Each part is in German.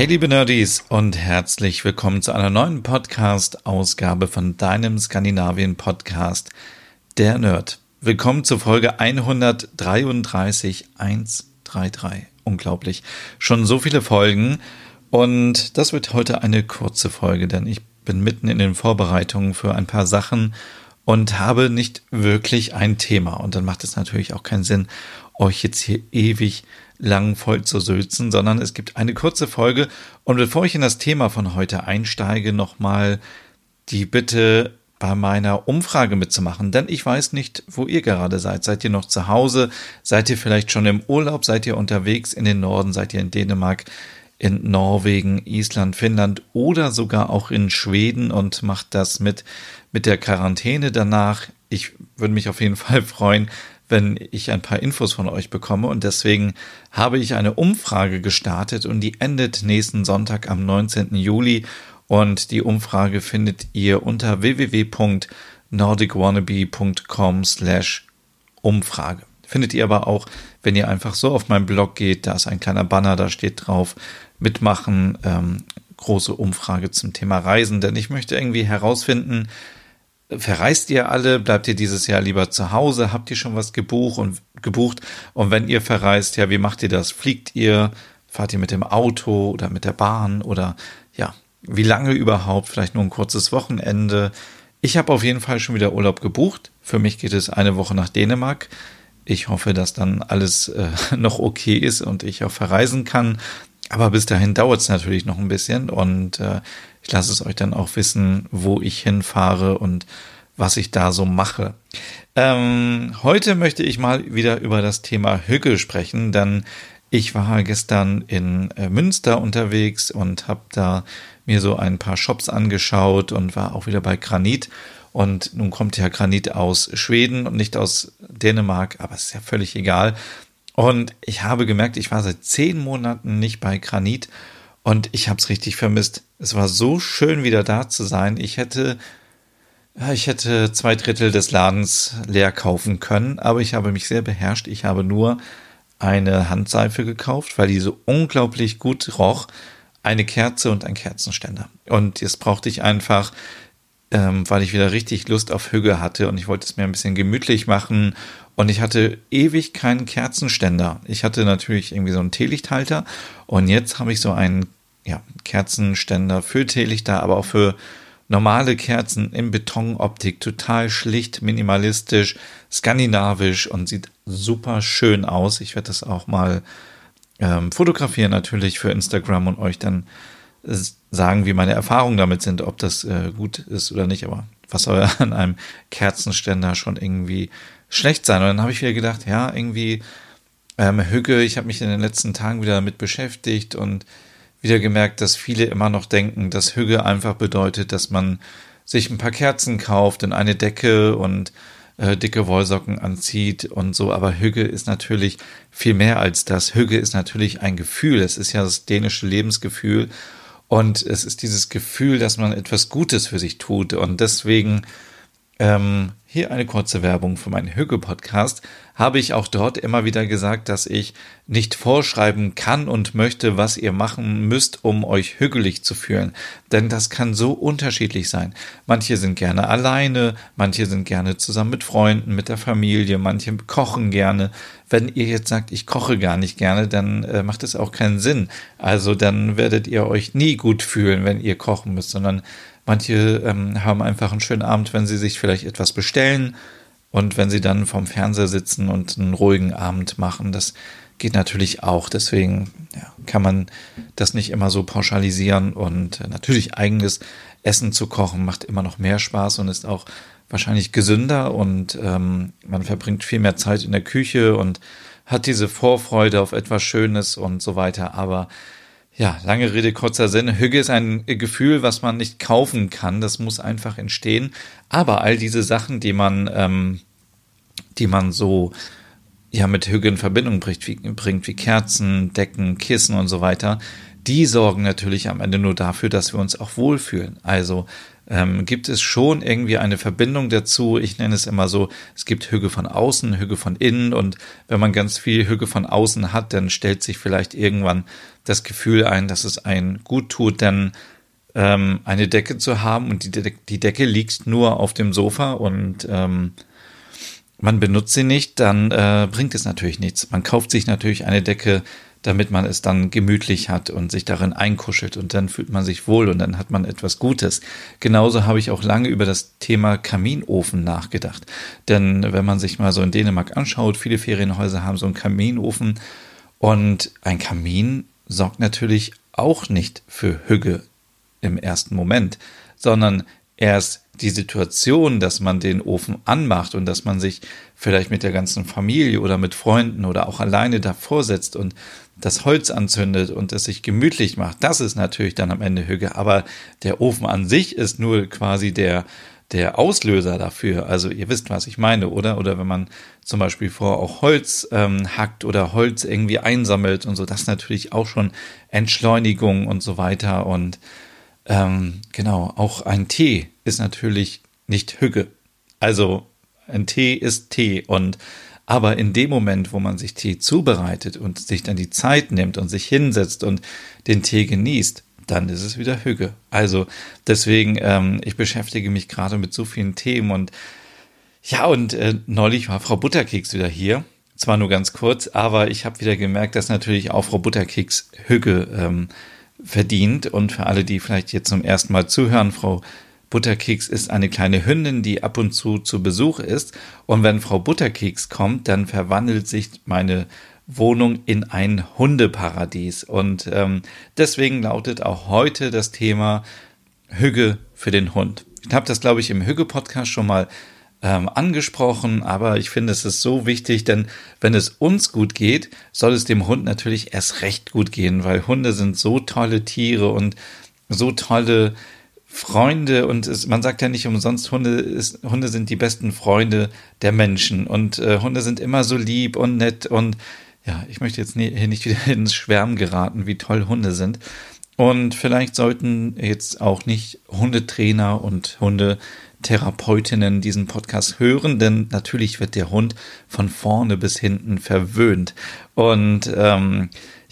Hey liebe Nerdies und herzlich willkommen zu einer neuen Podcast-Ausgabe von deinem Skandinavien-Podcast, der Nerd. Willkommen zur Folge 133, 133. Unglaublich. Schon so viele Folgen und das wird heute eine kurze Folge, denn ich bin mitten in den Vorbereitungen für ein paar Sachen und habe nicht wirklich ein Thema. Und dann macht es natürlich auch keinen Sinn, euch jetzt hier ewig lang voll zu sülzen, sondern es gibt eine kurze Folge. Und bevor ich in das Thema von heute einsteige, nochmal die Bitte bei meiner Umfrage mitzumachen, denn ich weiß nicht, wo ihr gerade seid. Seid ihr noch zu Hause? Seid ihr vielleicht schon im Urlaub? Seid ihr unterwegs in den Norden? Seid ihr in Dänemark, in Norwegen, Island, Finnland oder sogar auch in Schweden und macht das mit, mit der Quarantäne danach? Ich würde mich auf jeden Fall freuen, wenn ich ein paar Infos von euch bekomme. Und deswegen habe ich eine Umfrage gestartet und die endet nächsten Sonntag am 19. Juli. Und die Umfrage findet ihr unter www.nordicwannabe.com slash Umfrage. Findet ihr aber auch, wenn ihr einfach so auf meinen Blog geht, da ist ein kleiner Banner, da steht drauf, mitmachen, ähm, große Umfrage zum Thema Reisen, denn ich möchte irgendwie herausfinden, verreist ihr alle? Bleibt ihr dieses Jahr lieber zu Hause? Habt ihr schon was gebucht und gebucht? Und wenn ihr verreist, ja, wie macht ihr das? Fliegt ihr? Fahrt ihr mit dem Auto oder mit der Bahn oder ja, wie lange überhaupt? Vielleicht nur ein kurzes Wochenende. Ich habe auf jeden Fall schon wieder Urlaub gebucht. Für mich geht es eine Woche nach Dänemark. Ich hoffe, dass dann alles äh, noch okay ist und ich auch verreisen kann. Aber bis dahin dauert es natürlich noch ein bisschen und äh, ich lasse es euch dann auch wissen, wo ich hinfahre und was ich da so mache. Ähm, heute möchte ich mal wieder über das Thema Hügge sprechen, denn ich war gestern in äh, Münster unterwegs und habe da mir so ein paar Shops angeschaut und war auch wieder bei Granit. Und nun kommt ja Granit aus Schweden und nicht aus Dänemark, aber es ist ja völlig egal. Und ich habe gemerkt, ich war seit zehn Monaten nicht bei Granit und ich habe es richtig vermisst. Es war so schön, wieder da zu sein. Ich hätte, ich hätte zwei Drittel des Ladens leer kaufen können, aber ich habe mich sehr beherrscht. Ich habe nur eine Handseife gekauft, weil die so unglaublich gut roch. Eine Kerze und ein Kerzenständer. Und jetzt brauchte ich einfach, ähm, weil ich wieder richtig Lust auf Hüge hatte und ich wollte es mir ein bisschen gemütlich machen und ich hatte ewig keinen Kerzenständer. Ich hatte natürlich irgendwie so einen Teelichthalter und jetzt habe ich so einen ja, Kerzenständer für Teelichter, aber auch für normale Kerzen in Betonoptik, total schlicht, minimalistisch, skandinavisch und sieht super schön aus. Ich werde das auch mal ähm, fotografieren natürlich für Instagram und euch dann äh, sagen, wie meine Erfahrungen damit sind, ob das äh, gut ist oder nicht. Aber was soll an einem Kerzenständer schon irgendwie schlecht sein. Und dann habe ich wieder gedacht, ja, irgendwie ähm, Hügge, ich habe mich in den letzten Tagen wieder damit beschäftigt und wieder gemerkt, dass viele immer noch denken, dass Hügge einfach bedeutet, dass man sich ein paar Kerzen kauft und eine Decke und äh, dicke Wollsocken anzieht und so. Aber Hügge ist natürlich viel mehr als das. Hügge ist natürlich ein Gefühl. Es ist ja das dänische Lebensgefühl. Und es ist dieses Gefühl, dass man etwas Gutes für sich tut. Und deswegen ähm, hier eine kurze Werbung für meinen Hügge-Podcast. Habe ich auch dort immer wieder gesagt, dass ich nicht vorschreiben kann und möchte, was ihr machen müsst, um euch hügelig zu fühlen. Denn das kann so unterschiedlich sein. Manche sind gerne alleine, manche sind gerne zusammen mit Freunden, mit der Familie, manche kochen gerne. Wenn ihr jetzt sagt, ich koche gar nicht gerne, dann äh, macht es auch keinen Sinn. Also dann werdet ihr euch nie gut fühlen, wenn ihr kochen müsst, sondern Manche ähm, haben einfach einen schönen Abend, wenn sie sich vielleicht etwas bestellen und wenn sie dann vorm Fernseher sitzen und einen ruhigen Abend machen. Das geht natürlich auch. Deswegen ja, kann man das nicht immer so pauschalisieren. Und äh, natürlich eigenes Essen zu kochen macht immer noch mehr Spaß und ist auch wahrscheinlich gesünder und ähm, man verbringt viel mehr Zeit in der Küche und hat diese Vorfreude auf etwas Schönes und so weiter. Aber ja, lange Rede, kurzer Sinn. Hüge ist ein Gefühl, was man nicht kaufen kann. Das muss einfach entstehen. Aber all diese Sachen, die man, ähm, die man so ja mit Hüge in Verbindung bringt wie, bringt, wie Kerzen, Decken, Kissen und so weiter, die sorgen natürlich am Ende nur dafür, dass wir uns auch wohlfühlen. Also ähm, gibt es schon irgendwie eine Verbindung dazu. Ich nenne es immer so, es gibt Hüge von außen, Hüge von innen und wenn man ganz viel Hüge von außen hat, dann stellt sich vielleicht irgendwann das Gefühl ein, dass es einen gut tut, denn ähm, eine Decke zu haben und die, De die Decke liegt nur auf dem Sofa und ähm, man benutzt sie nicht, dann äh, bringt es natürlich nichts. Man kauft sich natürlich eine Decke, damit man es dann gemütlich hat und sich darin einkuschelt und dann fühlt man sich wohl und dann hat man etwas Gutes. Genauso habe ich auch lange über das Thema Kaminofen nachgedacht. Denn wenn man sich mal so in Dänemark anschaut, viele Ferienhäuser haben so einen Kaminofen und ein Kamin sorgt natürlich auch nicht für Hüge im ersten Moment, sondern erst die Situation, dass man den Ofen anmacht und dass man sich vielleicht mit der ganzen Familie oder mit Freunden oder auch alleine davor setzt und das Holz anzündet und es sich gemütlich macht, das ist natürlich dann am Ende Hüge. Aber der Ofen an sich ist nur quasi der, der Auslöser dafür. Also ihr wisst, was ich meine, oder? Oder wenn man zum Beispiel vor auch Holz ähm, hackt oder Holz irgendwie einsammelt und so, das natürlich auch schon Entschleunigung und so weiter. Und ähm, genau, auch ein Tee ist natürlich nicht Hüge. Also ein Tee ist Tee und aber in dem Moment, wo man sich Tee zubereitet und sich dann die Zeit nimmt und sich hinsetzt und den Tee genießt, dann ist es wieder Hüge. Also deswegen, ähm, ich beschäftige mich gerade mit so vielen Themen und ja, und äh, neulich war Frau Butterkeks wieder hier. Zwar nur ganz kurz, aber ich habe wieder gemerkt, dass natürlich auch Frau Butterkeks Hüge ähm, verdient. Und für alle, die vielleicht jetzt zum ersten Mal zuhören, Frau Butterkeks ist eine kleine Hündin, die ab und zu zu Besuch ist. Und wenn Frau Butterkeks kommt, dann verwandelt sich meine Wohnung in ein Hundeparadies. Und ähm, deswegen lautet auch heute das Thema Hüge für den Hund. Ich habe das, glaube ich, im Hüge-Podcast schon mal ähm, angesprochen, aber ich finde, es ist so wichtig, denn wenn es uns gut geht, soll es dem Hund natürlich erst recht gut gehen, weil Hunde sind so tolle Tiere und so tolle Freunde und es, man sagt ja nicht umsonst, Hunde, ist, Hunde sind die besten Freunde der Menschen und äh, Hunde sind immer so lieb und nett und ja, ich möchte jetzt nie, hier nicht wieder ins Schwärmen geraten, wie toll Hunde sind. Und vielleicht sollten jetzt auch nicht Hundetrainer und Hundetherapeutinnen diesen Podcast hören, denn natürlich wird der Hund von vorne bis hinten verwöhnt. Und ähm,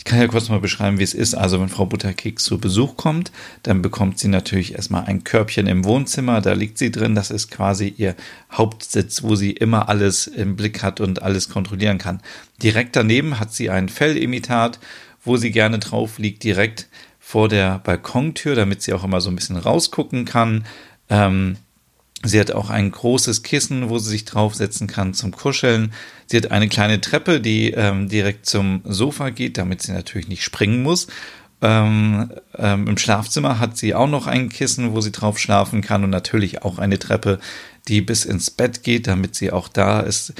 kann ja kurz mal beschreiben, wie es ist. Also wenn Frau Butterkeks zu Besuch kommt, dann bekommt sie natürlich erstmal ein Körbchen im Wohnzimmer. Da liegt sie drin. Das ist quasi ihr Hauptsitz, wo sie immer alles im Blick hat und alles kontrollieren kann. Direkt daneben hat sie ein Fellimitat, wo sie gerne drauf liegt, direkt vor der Balkontür, damit sie auch immer so ein bisschen rausgucken kann. Ähm, Sie hat auch ein großes Kissen, wo sie sich draufsetzen kann zum Kuscheln. Sie hat eine kleine Treppe, die ähm, direkt zum Sofa geht, damit sie natürlich nicht springen muss. Ähm, ähm, Im Schlafzimmer hat sie auch noch ein Kissen, wo sie drauf schlafen kann und natürlich auch eine Treppe, die bis ins Bett geht, damit sie auch da ist,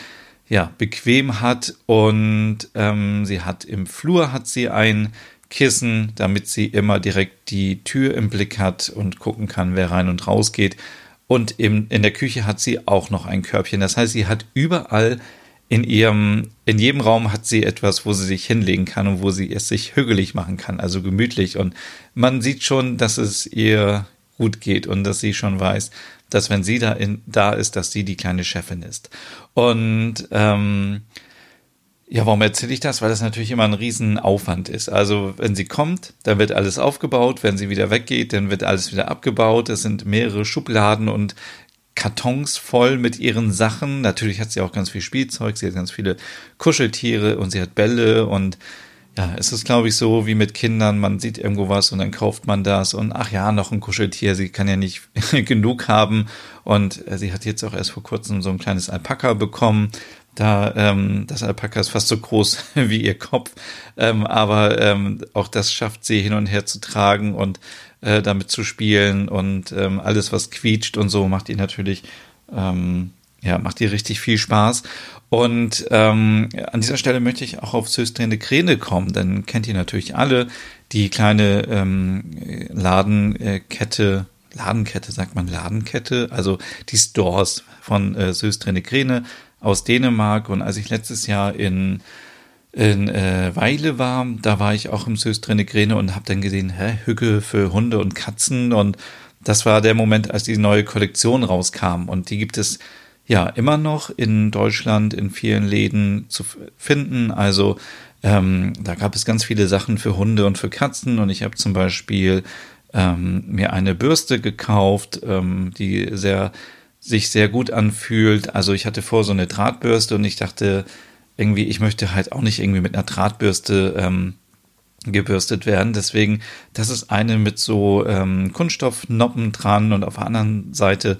ja, bequem hat. Und ähm, sie hat im Flur hat sie ein Kissen, damit sie immer direkt die Tür im Blick hat und gucken kann, wer rein und raus geht. Und im, in der Küche hat sie auch noch ein Körbchen. Das heißt, sie hat überall in ihrem, in jedem Raum hat sie etwas, wo sie sich hinlegen kann und wo sie es sich hügelig machen kann, also gemütlich. Und man sieht schon, dass es ihr gut geht und dass sie schon weiß, dass wenn sie da, in, da ist, dass sie die kleine Chefin ist. Und ähm, ja, warum erzähle ich das? Weil das natürlich immer ein Riesenaufwand ist. Also wenn sie kommt, dann wird alles aufgebaut. Wenn sie wieder weggeht, dann wird alles wieder abgebaut. Es sind mehrere Schubladen und Kartons voll mit ihren Sachen. Natürlich hat sie auch ganz viel Spielzeug. Sie hat ganz viele Kuscheltiere und sie hat Bälle und ja, es ist, glaube ich, so wie mit Kindern, man sieht irgendwo was und dann kauft man das und ach ja, noch ein Kuscheltier, sie kann ja nicht genug haben. Und äh, sie hat jetzt auch erst vor kurzem so ein kleines Alpaka bekommen. Da, ähm, das Alpaka ist fast so groß wie ihr Kopf, ähm, aber ähm, auch das schafft sie hin und her zu tragen und äh, damit zu spielen und ähm, alles, was quietscht und so, macht ihr natürlich, ähm, ja, macht ihr richtig viel Spaß. Und ähm, an dieser Stelle möchte ich auch auf Söstrende Kräne kommen, denn kennt ihr natürlich alle. Die kleine ähm, Ladenkette, Ladenkette sagt man Ladenkette, also die Stores von äh, Söstrene Grene aus Dänemark. Und als ich letztes Jahr in in äh, Weile war, da war ich auch im Söstrene und habe dann gesehen, hä, Hücke für Hunde und Katzen und das war der Moment, als die neue Kollektion rauskam und die gibt es ja immer noch in Deutschland in vielen Läden zu finden. Also ähm, da gab es ganz viele Sachen für Hunde und für Katzen und ich habe zum Beispiel ähm, mir eine Bürste gekauft, ähm, die sehr sich sehr gut anfühlt. Also ich hatte vor so eine Drahtbürste und ich dachte irgendwie, ich möchte halt auch nicht irgendwie mit einer Drahtbürste ähm, gebürstet werden. Deswegen, das ist eine mit so ähm, Kunststoffnoppen dran und auf der anderen Seite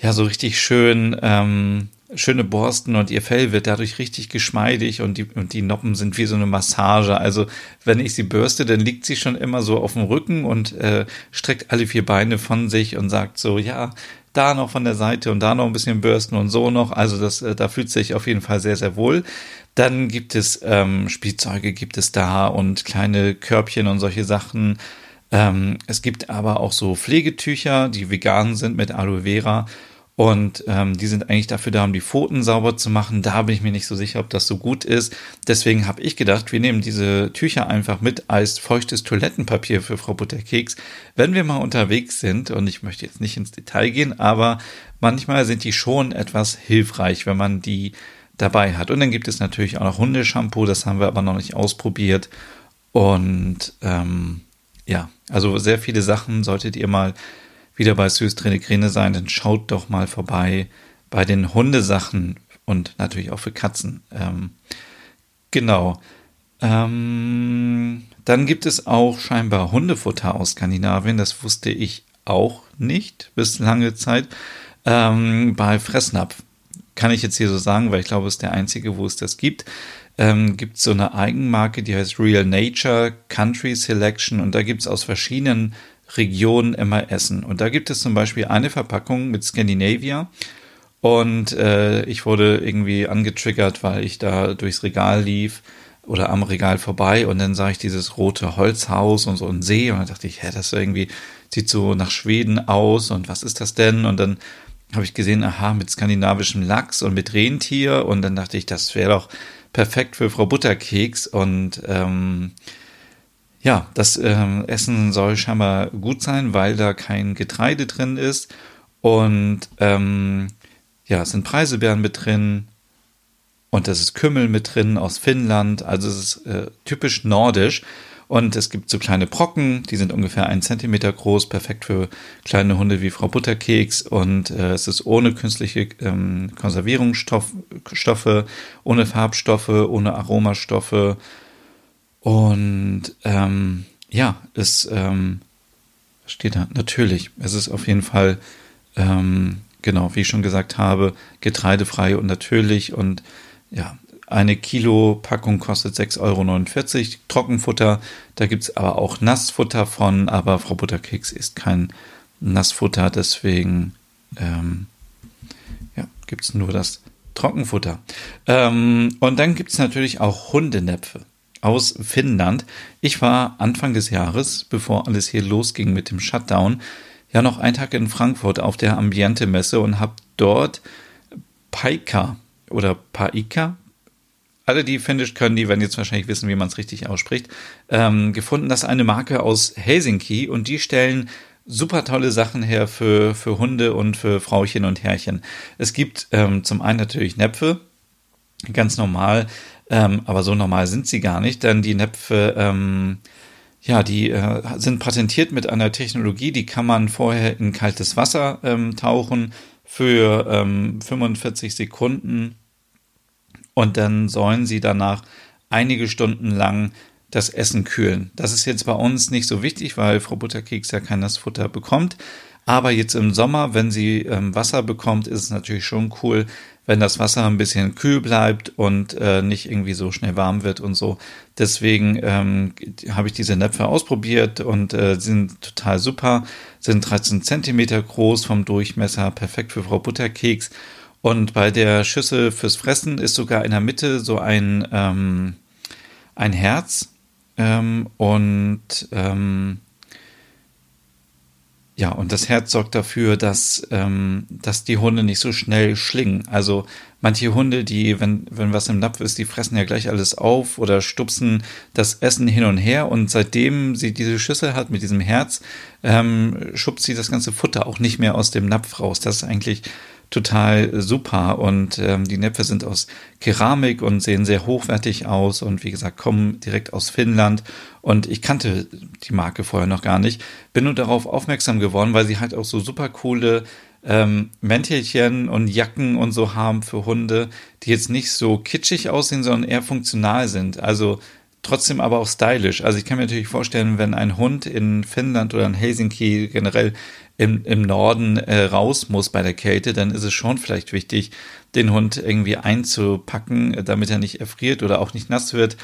ja so richtig schön ähm, schöne Borsten und ihr Fell wird dadurch richtig geschmeidig und die, und die Noppen sind wie so eine Massage. Also wenn ich sie bürste, dann liegt sie schon immer so auf dem Rücken und äh, streckt alle vier Beine von sich und sagt so, ja, da noch von der Seite und da noch ein bisschen bürsten und so noch. Also das, äh, da fühlt sich auf jeden Fall sehr, sehr wohl. Dann gibt es ähm, Spielzeuge, gibt es da und kleine Körbchen und solche Sachen. Ähm, es gibt aber auch so Pflegetücher, die vegan sind mit Aloe Vera und ähm, die sind eigentlich dafür da, um die Pfoten sauber zu machen. Da bin ich mir nicht so sicher, ob das so gut ist. Deswegen habe ich gedacht, wir nehmen diese Tücher einfach mit als feuchtes Toilettenpapier für Frau Butterkeks, wenn wir mal unterwegs sind. Und ich möchte jetzt nicht ins Detail gehen, aber manchmal sind die schon etwas hilfreich, wenn man die dabei hat. Und dann gibt es natürlich auch noch Hundeshampoo, das haben wir aber noch nicht ausprobiert. Und ähm, ja, also sehr viele Sachen solltet ihr mal wieder bei Süß Grene sein, dann schaut doch mal vorbei bei den Hundesachen und natürlich auch für Katzen. Ähm, genau. Ähm, dann gibt es auch scheinbar Hundefutter aus Skandinavien. Das wusste ich auch nicht bis lange Zeit. Ähm, bei Fressnapf kann ich jetzt hier so sagen, weil ich glaube, es ist der einzige, wo es das gibt. Ähm, gibt es so eine Eigenmarke, die heißt Real Nature Country Selection und da gibt es aus verschiedenen Region immer essen. Und da gibt es zum Beispiel eine Verpackung mit Scandinavia. Und äh, ich wurde irgendwie angetriggert, weil ich da durchs Regal lief oder am Regal vorbei und dann sah ich dieses rote Holzhaus und so ein See und dann dachte ich, hä, das irgendwie sieht so nach Schweden aus und was ist das denn? Und dann habe ich gesehen, aha, mit skandinavischem Lachs und mit Rentier und dann dachte ich, das wäre doch perfekt für Frau Butterkeks und ähm, ja, das ähm, Essen soll scheinbar gut sein, weil da kein Getreide drin ist. Und ähm, ja, es sind Preiselbeeren mit drin. Und das ist Kümmel mit drin aus Finnland. Also es ist äh, typisch nordisch. Und es gibt so kleine Brocken, die sind ungefähr einen Zentimeter groß, perfekt für kleine Hunde wie Frau Butterkeks. Und äh, es ist ohne künstliche ähm, Konservierungsstoffe, ohne Farbstoffe, ohne Aromastoffe und ähm, ja, es ähm, steht da natürlich. Es ist auf jeden Fall, ähm, genau, wie ich schon gesagt habe, getreidefrei und natürlich. Und ja, eine Kilo Packung kostet 6,49 Euro. Trockenfutter, da gibt es aber auch Nassfutter von, aber Frau Butterkeks ist kein Nassfutter, deswegen ähm, ja, gibt es nur das Trockenfutter. Ähm, und dann gibt es natürlich auch Hundenäpfe aus Finnland. Ich war Anfang des Jahres, bevor alles hier losging mit dem Shutdown, ja noch einen Tag in Frankfurt auf der Ambiente-Messe und habe dort Paika oder Paika, alle, die Finnisch können, die werden jetzt wahrscheinlich wissen, wie man es richtig ausspricht, ähm, gefunden. Das ist eine Marke aus Helsinki und die stellen super tolle Sachen her für, für Hunde und für Frauchen und Herrchen. Es gibt ähm, zum einen natürlich Näpfe, ganz normal, ähm, aber so normal sind sie gar nicht, denn die Näpfe, ähm, ja, die äh, sind patentiert mit einer Technologie, die kann man vorher in kaltes Wasser ähm, tauchen für 45 ähm, Sekunden und dann sollen sie danach einige Stunden lang das Essen kühlen. Das ist jetzt bei uns nicht so wichtig, weil Frau Butterkeks ja kein Nassfutter bekommt. Aber jetzt im Sommer, wenn sie ähm, Wasser bekommt, ist es natürlich schon cool, wenn das Wasser ein bisschen kühl bleibt und äh, nicht irgendwie so schnell warm wird und so. Deswegen ähm, habe ich diese Näpfe ausprobiert und äh, sind total super. Sind 13 Zentimeter groß vom Durchmesser, perfekt für Frau Butterkeks. Und bei der Schüssel fürs Fressen ist sogar in der Mitte so ein, ähm, ein Herz Ähm, und ähm, ja, und das Herz sorgt dafür, dass, ähm, dass die Hunde nicht so schnell schlingen. Also manche Hunde, die, wenn, wenn was im Napf ist, die fressen ja gleich alles auf oder stupsen das Essen hin und her. Und seitdem sie diese Schüssel hat mit diesem Herz, ähm, schubst sie das ganze Futter auch nicht mehr aus dem Napf raus. Das ist eigentlich total super. Und ähm, die Näpfe sind aus Keramik und sehen sehr hochwertig aus und wie gesagt, kommen direkt aus Finnland. Und ich kannte die Marke vorher noch gar nicht. Bin nur darauf aufmerksam geworden, weil sie halt auch so super coole ähm, Mäntelchen und Jacken und so haben für Hunde, die jetzt nicht so kitschig aussehen, sondern eher funktional sind. Also trotzdem aber auch stylisch. Also ich kann mir natürlich vorstellen, wenn ein Hund in Finnland oder in Helsinki generell im, im Norden äh, raus muss bei der Kälte, dann ist es schon vielleicht wichtig, den Hund irgendwie einzupacken, damit er nicht erfriert oder auch nicht nass wird.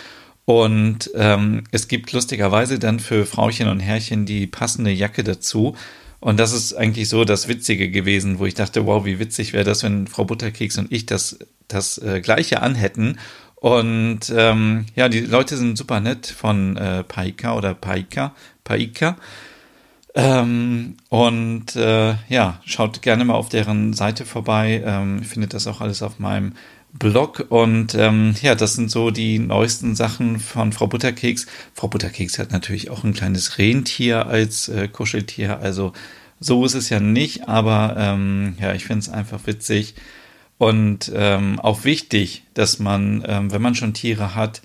Und ähm, es gibt lustigerweise dann für Frauchen und Herrchen die passende Jacke dazu. Und das ist eigentlich so das Witzige gewesen, wo ich dachte, wow, wie witzig wäre das, wenn Frau Butterkeks und ich das, das äh, gleiche anhätten. Und ähm, ja, die Leute sind super nett von äh, Paika oder Paika, Paika. Ähm, und äh, ja, schaut gerne mal auf deren Seite vorbei. Ähm, findet das auch alles auf meinem Blog. Und ähm, ja, das sind so die neuesten Sachen von Frau Butterkeks. Frau Butterkeks hat natürlich auch ein kleines Rentier als äh, Kuscheltier. Also so ist es ja nicht, aber ähm, ja, ich finde es einfach witzig und ähm, auch wichtig, dass man, ähm, wenn man schon Tiere hat,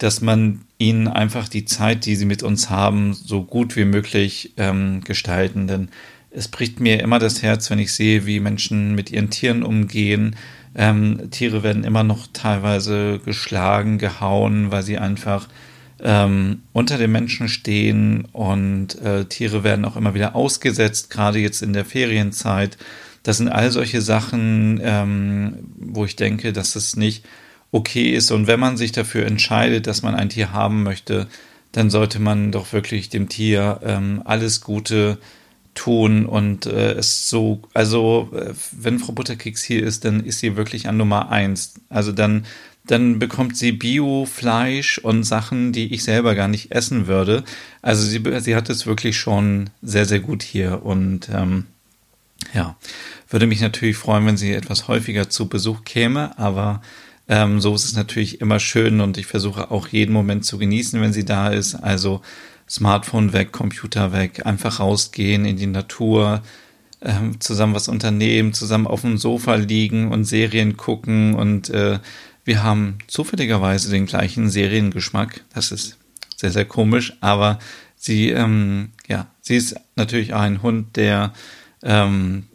dass man ihnen einfach die Zeit, die sie mit uns haben, so gut wie möglich ähm, gestalten. Denn es bricht mir immer das Herz, wenn ich sehe, wie Menschen mit ihren Tieren umgehen. Ähm, Tiere werden immer noch teilweise geschlagen, gehauen, weil sie einfach ähm, unter den Menschen stehen und äh, Tiere werden auch immer wieder ausgesetzt, gerade jetzt in der Ferienzeit. Das sind all solche Sachen, ähm, wo ich denke, dass es nicht okay ist. Und wenn man sich dafür entscheidet, dass man ein Tier haben möchte, dann sollte man doch wirklich dem Tier ähm, alles Gute tun und äh, es so, also äh, wenn Frau Butterkeks hier ist, dann ist sie wirklich an Nummer eins. Also dann, dann bekommt sie Bio-Fleisch und Sachen, die ich selber gar nicht essen würde. Also sie, sie hat es wirklich schon sehr, sehr gut hier und ähm, ja, würde mich natürlich freuen, wenn sie etwas häufiger zu Besuch käme, aber ähm, so ist es natürlich immer schön und ich versuche auch jeden Moment zu genießen, wenn sie da ist. Also Smartphone weg, Computer weg, einfach rausgehen in die Natur, ähm, zusammen was unternehmen, zusammen auf dem Sofa liegen und Serien gucken und äh, wir haben zufälligerweise den gleichen Seriengeschmack. Das ist sehr, sehr komisch, aber sie, ähm, ja, sie ist natürlich auch ein Hund, der ähm,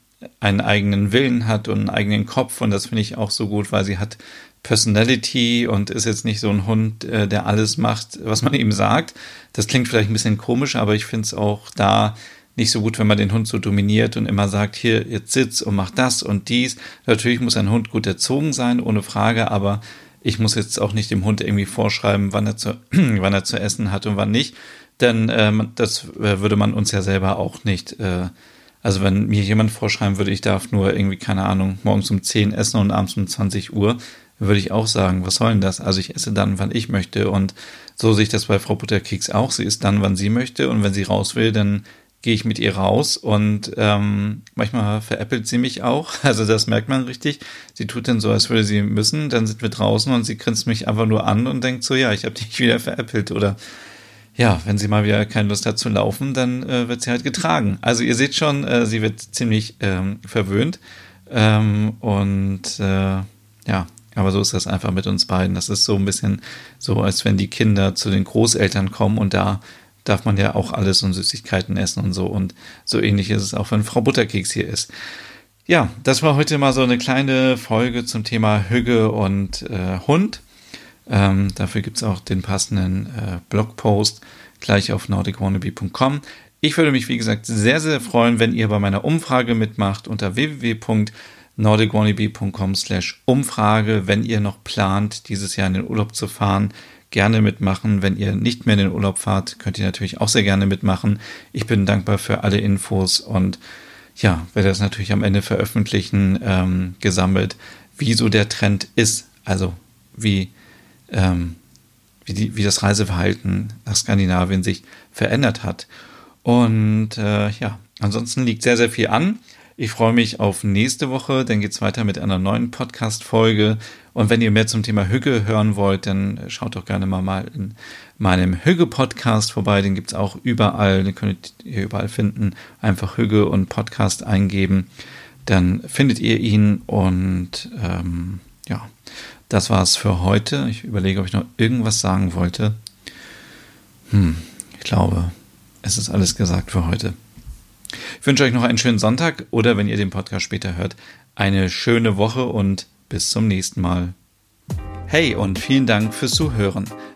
einen eigenen Willen hat und einen eigenen Kopf und das finde ich auch so gut, weil sie hat Personality und ist jetzt nicht so ein Hund, äh, der alles macht, was man ihm sagt. Das klingt vielleicht ein bisschen komisch, aber ich finde es auch da nicht so gut, wenn man den Hund so dominiert und immer sagt, hier, jetzt sitz und mach das und dies. Natürlich muss ein Hund gut erzogen sein, ohne Frage, aber ich muss jetzt auch nicht dem Hund irgendwie vorschreiben, wann er zu, wann er zu essen hat und wann nicht. Denn ähm, das äh, würde man uns ja selber auch nicht. Äh, also wenn mir jemand vorschreiben würde, ich darf nur irgendwie, keine Ahnung, morgens um 10 essen und abends um 20 Uhr, würde ich auch sagen, was soll denn das? Also ich esse dann, wann ich möchte und so sehe ich das bei Frau Butterkeks auch. Sie isst dann, wann sie möchte und wenn sie raus will, dann gehe ich mit ihr raus und ähm, manchmal veräppelt sie mich auch. Also das merkt man richtig. Sie tut dann so, als würde sie müssen. Dann sind wir draußen und sie grinst mich einfach nur an und denkt so, ja, ich habe dich wieder veräppelt. Oder ja, wenn sie mal wieder keine Lust hat zu laufen, dann äh, wird sie halt getragen. Also ihr seht schon, äh, sie wird ziemlich ähm, verwöhnt. Ähm, und äh, ja, aber so ist das einfach mit uns beiden. Das ist so ein bisschen so, als wenn die Kinder zu den Großeltern kommen und da darf man ja auch alles und Süßigkeiten essen und so. Und so ähnlich ist es auch, wenn Frau Butterkeks hier ist. Ja, das war heute mal so eine kleine Folge zum Thema Hügge und äh, Hund. Ähm, dafür gibt es auch den passenden äh, Blogpost gleich auf nordicwannabe.com. Ich würde mich, wie gesagt, sehr, sehr freuen, wenn ihr bei meiner Umfrage mitmacht unter www nordicwannabe.com slash Umfrage. Wenn ihr noch plant, dieses Jahr in den Urlaub zu fahren, gerne mitmachen. Wenn ihr nicht mehr in den Urlaub fahrt, könnt ihr natürlich auch sehr gerne mitmachen. Ich bin dankbar für alle Infos und ja, werde das natürlich am Ende veröffentlichen, ähm, gesammelt, wie so der Trend ist. Also wie, ähm, wie, die, wie das Reiseverhalten nach Skandinavien sich verändert hat. Und äh, ja, ansonsten liegt sehr, sehr viel an. Ich freue mich auf nächste Woche, dann geht's weiter mit einer neuen Podcast-Folge. Und wenn ihr mehr zum Thema Hügge hören wollt, dann schaut doch gerne mal, mal in meinem Hügge-Podcast vorbei. Den gibt's auch überall, den könnt ihr überall finden. Einfach Hügge und Podcast eingeben. Dann findet ihr ihn und ähm, ja, das war's für heute. Ich überlege, ob ich noch irgendwas sagen wollte. Hm, ich glaube, es ist alles gesagt für heute. Ich wünsche euch noch einen schönen Sonntag oder wenn ihr den Podcast später hört, eine schöne Woche und bis zum nächsten Mal. Hey und vielen Dank fürs Zuhören.